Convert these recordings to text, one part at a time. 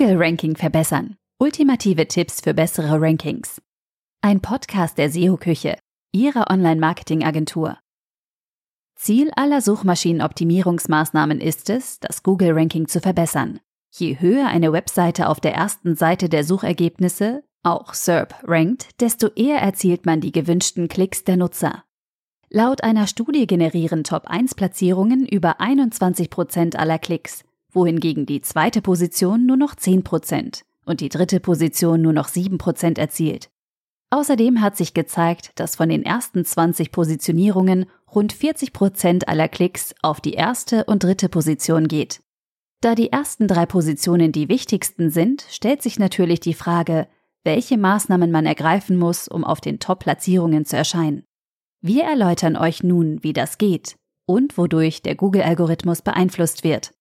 Google Ranking verbessern. Ultimative Tipps für bessere Rankings. Ein Podcast der SEO-Küche, Ihrer Online-Marketing-Agentur. Ziel aller Suchmaschinenoptimierungsmaßnahmen ist es, das Google-Ranking zu verbessern. Je höher eine Webseite auf der ersten Seite der Suchergebnisse, auch SERP, rankt, desto eher erzielt man die gewünschten Klicks der Nutzer. Laut einer Studie generieren Top-1-Platzierungen über 21% aller Klicks, wohingegen die zweite Position nur noch 10% und die dritte Position nur noch 7% erzielt. Außerdem hat sich gezeigt, dass von den ersten 20 Positionierungen rund 40% aller Klicks auf die erste und dritte Position geht. Da die ersten drei Positionen die wichtigsten sind, stellt sich natürlich die Frage, welche Maßnahmen man ergreifen muss, um auf den Top-Platzierungen zu erscheinen. Wir erläutern euch nun, wie das geht und wodurch der Google-Algorithmus beeinflusst wird.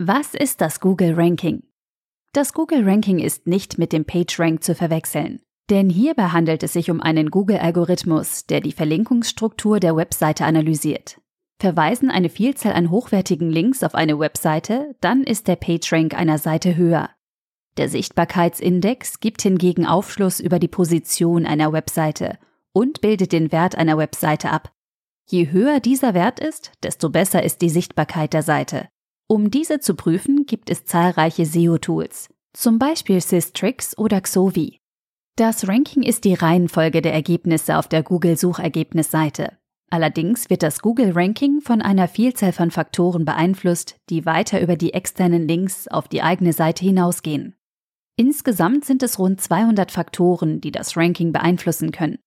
Was ist das Google Ranking? Das Google Ranking ist nicht mit dem PageRank zu verwechseln, denn hierbei handelt es sich um einen Google-Algorithmus, der die Verlinkungsstruktur der Webseite analysiert. Verweisen eine Vielzahl an hochwertigen Links auf eine Webseite, dann ist der PageRank einer Seite höher. Der Sichtbarkeitsindex gibt hingegen Aufschluss über die Position einer Webseite und bildet den Wert einer Webseite ab. Je höher dieser Wert ist, desto besser ist die Sichtbarkeit der Seite. Um diese zu prüfen, gibt es zahlreiche SEO-Tools, zum Beispiel Systrix oder Xovi. Das Ranking ist die Reihenfolge der Ergebnisse auf der Google-Suchergebnisseite. Allerdings wird das Google-Ranking von einer Vielzahl von Faktoren beeinflusst, die weiter über die externen Links auf die eigene Seite hinausgehen. Insgesamt sind es rund 200 Faktoren, die das Ranking beeinflussen können.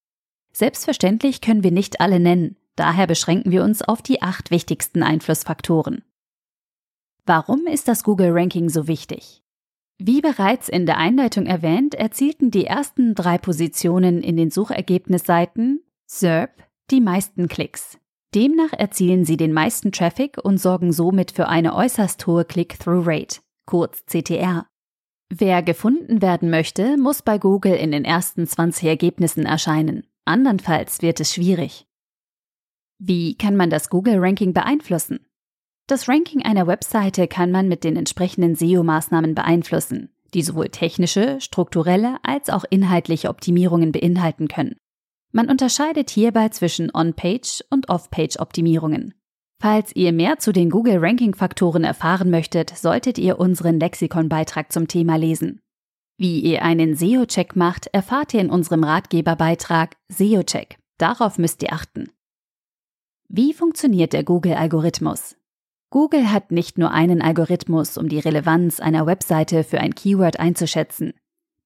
Selbstverständlich können wir nicht alle nennen, daher beschränken wir uns auf die acht wichtigsten Einflussfaktoren. Warum ist das Google-Ranking so wichtig? Wie bereits in der Einleitung erwähnt, erzielten die ersten drei Positionen in den Suchergebnisseiten SERP die meisten Klicks. Demnach erzielen sie den meisten Traffic und sorgen somit für eine äußerst hohe Click-Through-Rate, kurz CTR. Wer gefunden werden möchte, muss bei Google in den ersten 20 Ergebnissen erscheinen. Andernfalls wird es schwierig. Wie kann man das Google-Ranking beeinflussen? Das Ranking einer Webseite kann man mit den entsprechenden SEO-Maßnahmen beeinflussen, die sowohl technische, strukturelle als auch inhaltliche Optimierungen beinhalten können. Man unterscheidet hierbei zwischen On-Page und Off-Page-Optimierungen. Falls ihr mehr zu den Google-Ranking-Faktoren erfahren möchtet, solltet ihr unseren Lexikon-Beitrag zum Thema lesen. Wie ihr einen SEO-Check macht, erfahrt ihr in unserem Ratgeberbeitrag SEO-Check. Darauf müsst ihr achten. Wie funktioniert der Google-Algorithmus? Google hat nicht nur einen Algorithmus, um die Relevanz einer Webseite für ein Keyword einzuschätzen.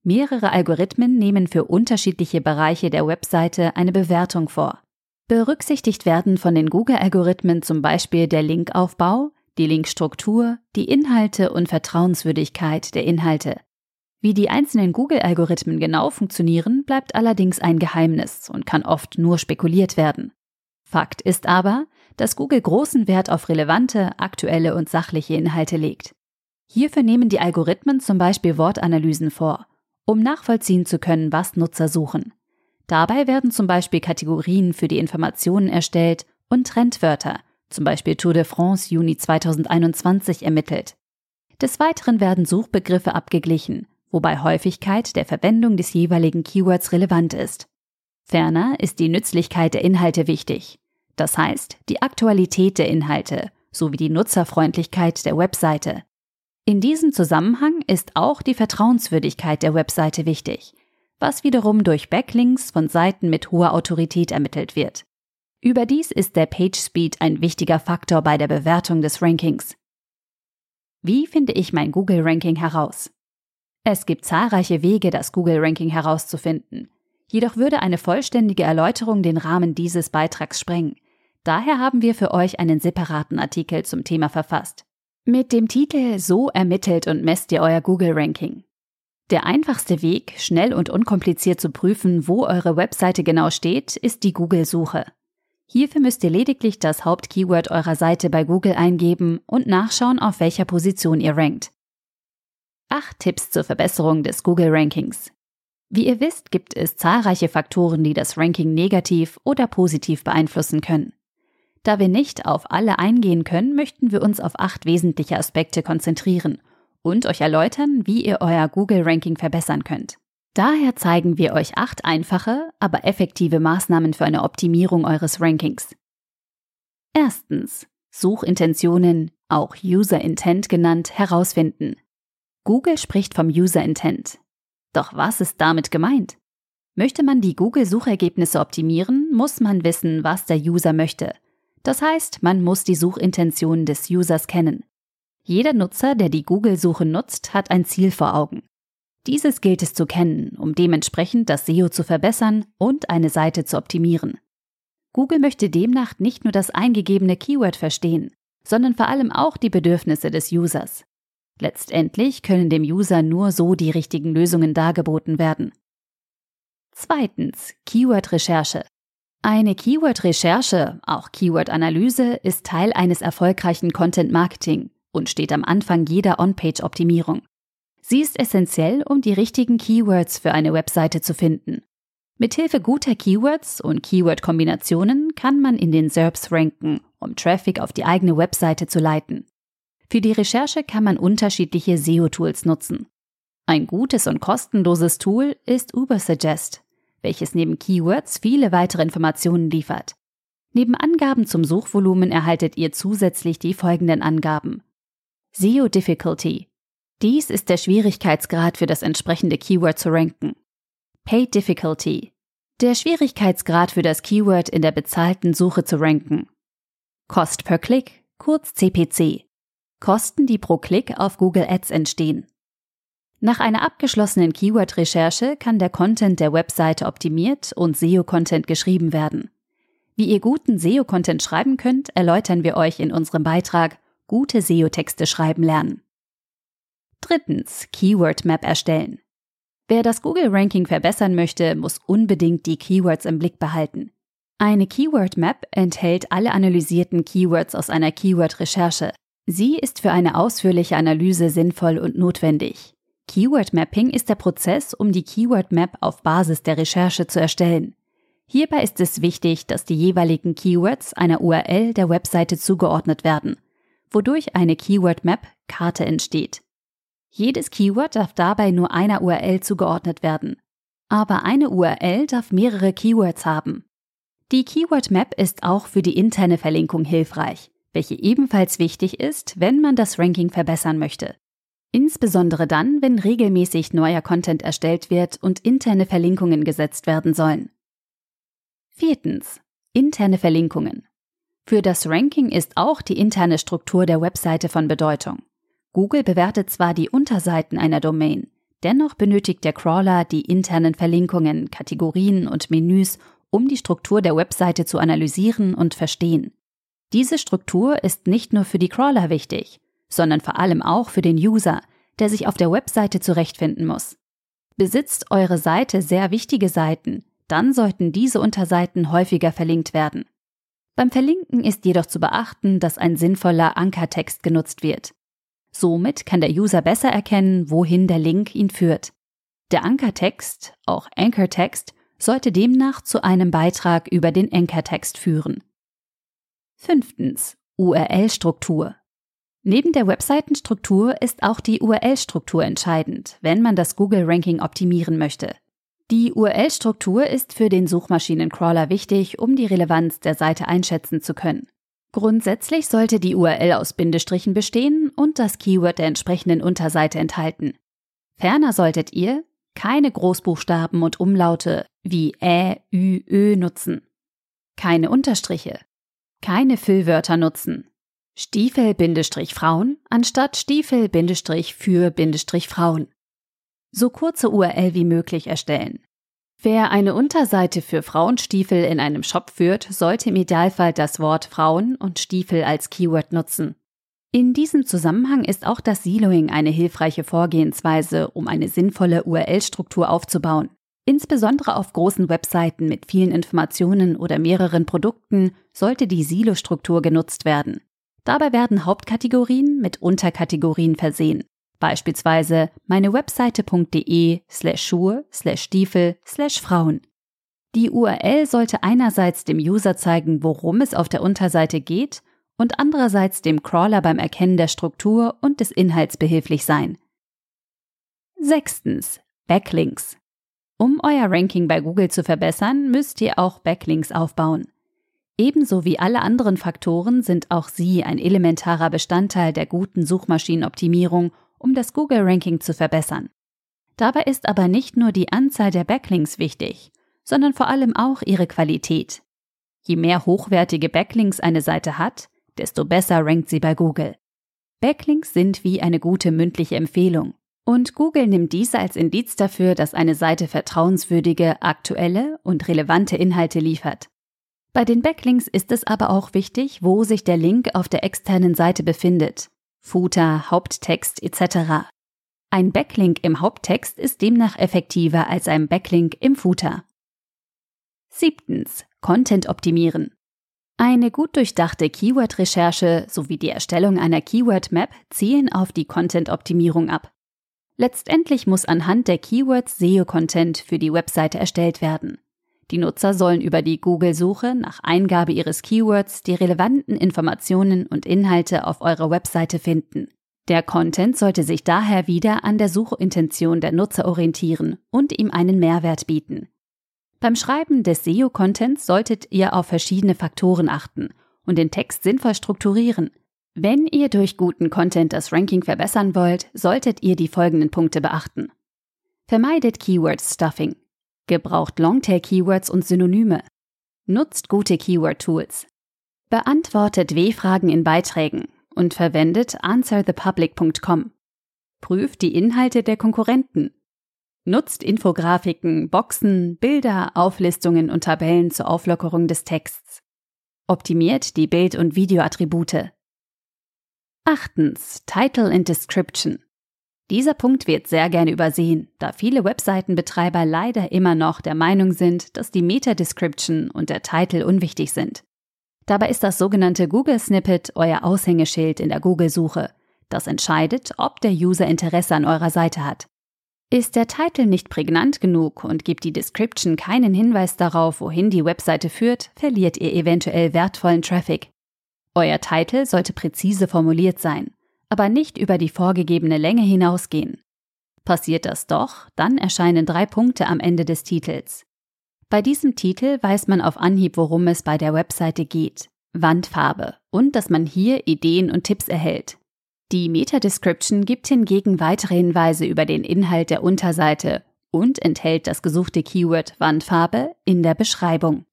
Mehrere Algorithmen nehmen für unterschiedliche Bereiche der Webseite eine Bewertung vor. Berücksichtigt werden von den Google-Algorithmen zum Beispiel der Linkaufbau, die Linkstruktur, die Inhalte und Vertrauenswürdigkeit der Inhalte. Wie die einzelnen Google-Algorithmen genau funktionieren, bleibt allerdings ein Geheimnis und kann oft nur spekuliert werden. Fakt ist aber, dass Google großen Wert auf relevante, aktuelle und sachliche Inhalte legt. Hierfür nehmen die Algorithmen zum Beispiel Wortanalysen vor, um nachvollziehen zu können, was Nutzer suchen. Dabei werden zum Beispiel Kategorien für die Informationen erstellt und Trendwörter, zum Beispiel Tour de France Juni 2021 ermittelt. Des Weiteren werden Suchbegriffe abgeglichen, wobei Häufigkeit der Verwendung des jeweiligen Keywords relevant ist. Ferner ist die Nützlichkeit der Inhalte wichtig. Das heißt, die Aktualität der Inhalte sowie die Nutzerfreundlichkeit der Webseite. In diesem Zusammenhang ist auch die Vertrauenswürdigkeit der Webseite wichtig, was wiederum durch Backlinks von Seiten mit hoher Autorität ermittelt wird. Überdies ist der Page Speed ein wichtiger Faktor bei der Bewertung des Rankings. Wie finde ich mein Google Ranking heraus? Es gibt zahlreiche Wege, das Google Ranking herauszufinden. Jedoch würde eine vollständige Erläuterung den Rahmen dieses Beitrags sprengen. Daher haben wir für euch einen separaten Artikel zum Thema verfasst. Mit dem Titel So ermittelt und messt ihr euer Google-Ranking. Der einfachste Weg, schnell und unkompliziert zu prüfen, wo eure Webseite genau steht, ist die Google-Suche. Hierfür müsst ihr lediglich das Hauptkeyword eurer Seite bei Google eingeben und nachschauen, auf welcher Position ihr rankt. Acht Tipps zur Verbesserung des Google-Rankings. Wie ihr wisst, gibt es zahlreiche Faktoren, die das Ranking negativ oder positiv beeinflussen können. Da wir nicht auf alle eingehen können, möchten wir uns auf acht wesentliche Aspekte konzentrieren, und euch erläutern, wie ihr euer Google-Ranking verbessern könnt. Daher zeigen wir euch acht einfache, aber effektive Maßnahmen für eine Optimierung eures Rankings. Erstens. Suchintentionen, auch User Intent genannt, herausfinden. Google spricht vom User Intent. Doch was ist damit gemeint? Möchte man die Google-Suchergebnisse optimieren, muss man wissen, was der User möchte. Das heißt, man muss die Suchintention des Users kennen. Jeder Nutzer, der die Google-Suche nutzt, hat ein Ziel vor Augen. Dieses gilt es zu kennen, um dementsprechend das SEO zu verbessern und eine Seite zu optimieren. Google möchte demnach nicht nur das eingegebene Keyword verstehen, sondern vor allem auch die Bedürfnisse des Users. Letztendlich können dem User nur so die richtigen Lösungen dargeboten werden. Zweitens, Keyword-Recherche. Eine Keyword-Recherche, auch Keyword-Analyse, ist Teil eines erfolgreichen Content-Marketing und steht am Anfang jeder On-Page-Optimierung. Sie ist essentiell, um die richtigen Keywords für eine Webseite zu finden. Mithilfe guter Keywords und Keyword-Kombinationen kann man in den SERPs ranken, um Traffic auf die eigene Webseite zu leiten. Für die Recherche kann man unterschiedliche SEO-Tools nutzen. Ein gutes und kostenloses Tool ist Ubersuggest welches neben Keywords viele weitere Informationen liefert. Neben Angaben zum Suchvolumen erhaltet ihr zusätzlich die folgenden Angaben. SEO Difficulty. Dies ist der Schwierigkeitsgrad für das entsprechende Keyword zu ranken. Paid Difficulty. Der Schwierigkeitsgrad für das Keyword in der bezahlten Suche zu ranken. Cost per Click, kurz CPC. Kosten, die pro Klick auf Google Ads entstehen. Nach einer abgeschlossenen Keyword-Recherche kann der Content der Webseite optimiert und SEO-Content geschrieben werden. Wie ihr guten SEO-Content schreiben könnt, erläutern wir euch in unserem Beitrag Gute SEO-Texte schreiben lernen. Drittens, Keyword Map erstellen. Wer das Google-Ranking verbessern möchte, muss unbedingt die Keywords im Blick behalten. Eine Keyword Map enthält alle analysierten Keywords aus einer Keyword-Recherche. Sie ist für eine ausführliche Analyse sinnvoll und notwendig. Keyword Mapping ist der Prozess, um die Keyword Map auf Basis der Recherche zu erstellen. Hierbei ist es wichtig, dass die jeweiligen Keywords einer URL der Webseite zugeordnet werden, wodurch eine Keyword Map Karte entsteht. Jedes Keyword darf dabei nur einer URL zugeordnet werden. Aber eine URL darf mehrere Keywords haben. Die Keyword Map ist auch für die interne Verlinkung hilfreich, welche ebenfalls wichtig ist, wenn man das Ranking verbessern möchte. Insbesondere dann, wenn regelmäßig neuer Content erstellt wird und interne Verlinkungen gesetzt werden sollen. Viertens. Interne Verlinkungen. Für das Ranking ist auch die interne Struktur der Webseite von Bedeutung. Google bewertet zwar die Unterseiten einer Domain, dennoch benötigt der Crawler die internen Verlinkungen, Kategorien und Menüs, um die Struktur der Webseite zu analysieren und verstehen. Diese Struktur ist nicht nur für die Crawler wichtig, sondern vor allem auch für den User, der sich auf der Webseite zurechtfinden muss. Besitzt eure Seite sehr wichtige Seiten, dann sollten diese Unterseiten häufiger verlinkt werden. Beim Verlinken ist jedoch zu beachten, dass ein sinnvoller Ankertext genutzt wird. Somit kann der User besser erkennen, wohin der Link ihn führt. Der Ankertext, auch Anchortext, sollte demnach zu einem Beitrag über den Ankertext führen. Fünftens. URL-Struktur. Neben der Webseitenstruktur ist auch die URL-Struktur entscheidend, wenn man das Google-Ranking optimieren möchte. Die URL-Struktur ist für den Suchmaschinencrawler wichtig, um die Relevanz der Seite einschätzen zu können. Grundsätzlich sollte die URL aus Bindestrichen bestehen und das Keyword der entsprechenden Unterseite enthalten. Ferner solltet ihr keine Großbuchstaben und Umlaute wie Ä, Ü, Ö nutzen, keine Unterstriche, keine Füllwörter nutzen, Stiefel-Frauen anstatt Stiefel-für-Frauen. So kurze URL wie möglich erstellen. Wer eine Unterseite für Frauenstiefel in einem Shop führt, sollte im Idealfall das Wort Frauen und Stiefel als Keyword nutzen. In diesem Zusammenhang ist auch das Siloing eine hilfreiche Vorgehensweise, um eine sinnvolle URL-Struktur aufzubauen. Insbesondere auf großen Webseiten mit vielen Informationen oder mehreren Produkten sollte die Silo-Struktur genutzt werden. Dabei werden Hauptkategorien mit Unterkategorien versehen. Beispielsweise meine Webseite.de slash Schuhe slash Stiefel slash Frauen. Die URL sollte einerseits dem User zeigen, worum es auf der Unterseite geht und andererseits dem Crawler beim Erkennen der Struktur und des Inhalts behilflich sein. Sechstens. Backlinks. Um euer Ranking bei Google zu verbessern, müsst ihr auch Backlinks aufbauen. Ebenso wie alle anderen Faktoren sind auch sie ein elementarer Bestandteil der guten Suchmaschinenoptimierung, um das Google-Ranking zu verbessern. Dabei ist aber nicht nur die Anzahl der Backlinks wichtig, sondern vor allem auch ihre Qualität. Je mehr hochwertige Backlinks eine Seite hat, desto besser rankt sie bei Google. Backlinks sind wie eine gute mündliche Empfehlung. Und Google nimmt diese als Indiz dafür, dass eine Seite vertrauenswürdige, aktuelle und relevante Inhalte liefert. Bei den Backlinks ist es aber auch wichtig, wo sich der Link auf der externen Seite befindet. Footer, Haupttext etc. Ein Backlink im Haupttext ist demnach effektiver als ein Backlink im Footer. Siebtens. Content optimieren. Eine gut durchdachte Keyword-Recherche sowie die Erstellung einer Keyword-Map zielen auf die Content-Optimierung ab. Letztendlich muss anhand der Keywords SEO-Content für die Webseite erstellt werden. Die Nutzer sollen über die Google-Suche nach Eingabe ihres Keywords die relevanten Informationen und Inhalte auf eurer Webseite finden. Der Content sollte sich daher wieder an der Suchintention der Nutzer orientieren und ihm einen Mehrwert bieten. Beim Schreiben des SEO-Contents solltet ihr auf verschiedene Faktoren achten und den Text sinnvoll strukturieren – wenn ihr durch guten Content das Ranking verbessern wollt, solltet ihr die folgenden Punkte beachten. Vermeidet Keyword Stuffing. Gebraucht Longtail-Keywords und Synonyme. Nutzt gute Keyword-Tools. Beantwortet W-Fragen in Beiträgen und verwendet answerthepublic.com. Prüft die Inhalte der Konkurrenten. Nutzt Infografiken, Boxen, Bilder, Auflistungen und Tabellen zur Auflockerung des Texts. Optimiert die Bild- und Videoattribute. Achtens. Title and Description. Dieser Punkt wird sehr gerne übersehen, da viele Webseitenbetreiber leider immer noch der Meinung sind, dass die Meta-Description und der Titel unwichtig sind. Dabei ist das sogenannte Google Snippet euer Aushängeschild in der Google-Suche. Das entscheidet, ob der User Interesse an eurer Seite hat. Ist der Titel nicht prägnant genug und gibt die Description keinen Hinweis darauf, wohin die Webseite führt, verliert ihr eventuell wertvollen Traffic. Euer Titel sollte präzise formuliert sein, aber nicht über die vorgegebene Länge hinausgehen. Passiert das doch, dann erscheinen drei Punkte am Ende des Titels. Bei diesem Titel weiß man auf Anhieb, worum es bei der Webseite geht, Wandfarbe und dass man hier Ideen und Tipps erhält. Die Meta-Description gibt hingegen weitere Hinweise über den Inhalt der Unterseite und enthält das gesuchte Keyword Wandfarbe in der Beschreibung.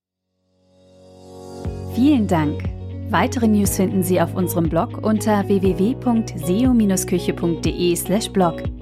Vielen Dank Weitere News finden Sie auf unserem Blog unter www.seo-küche.de/blog.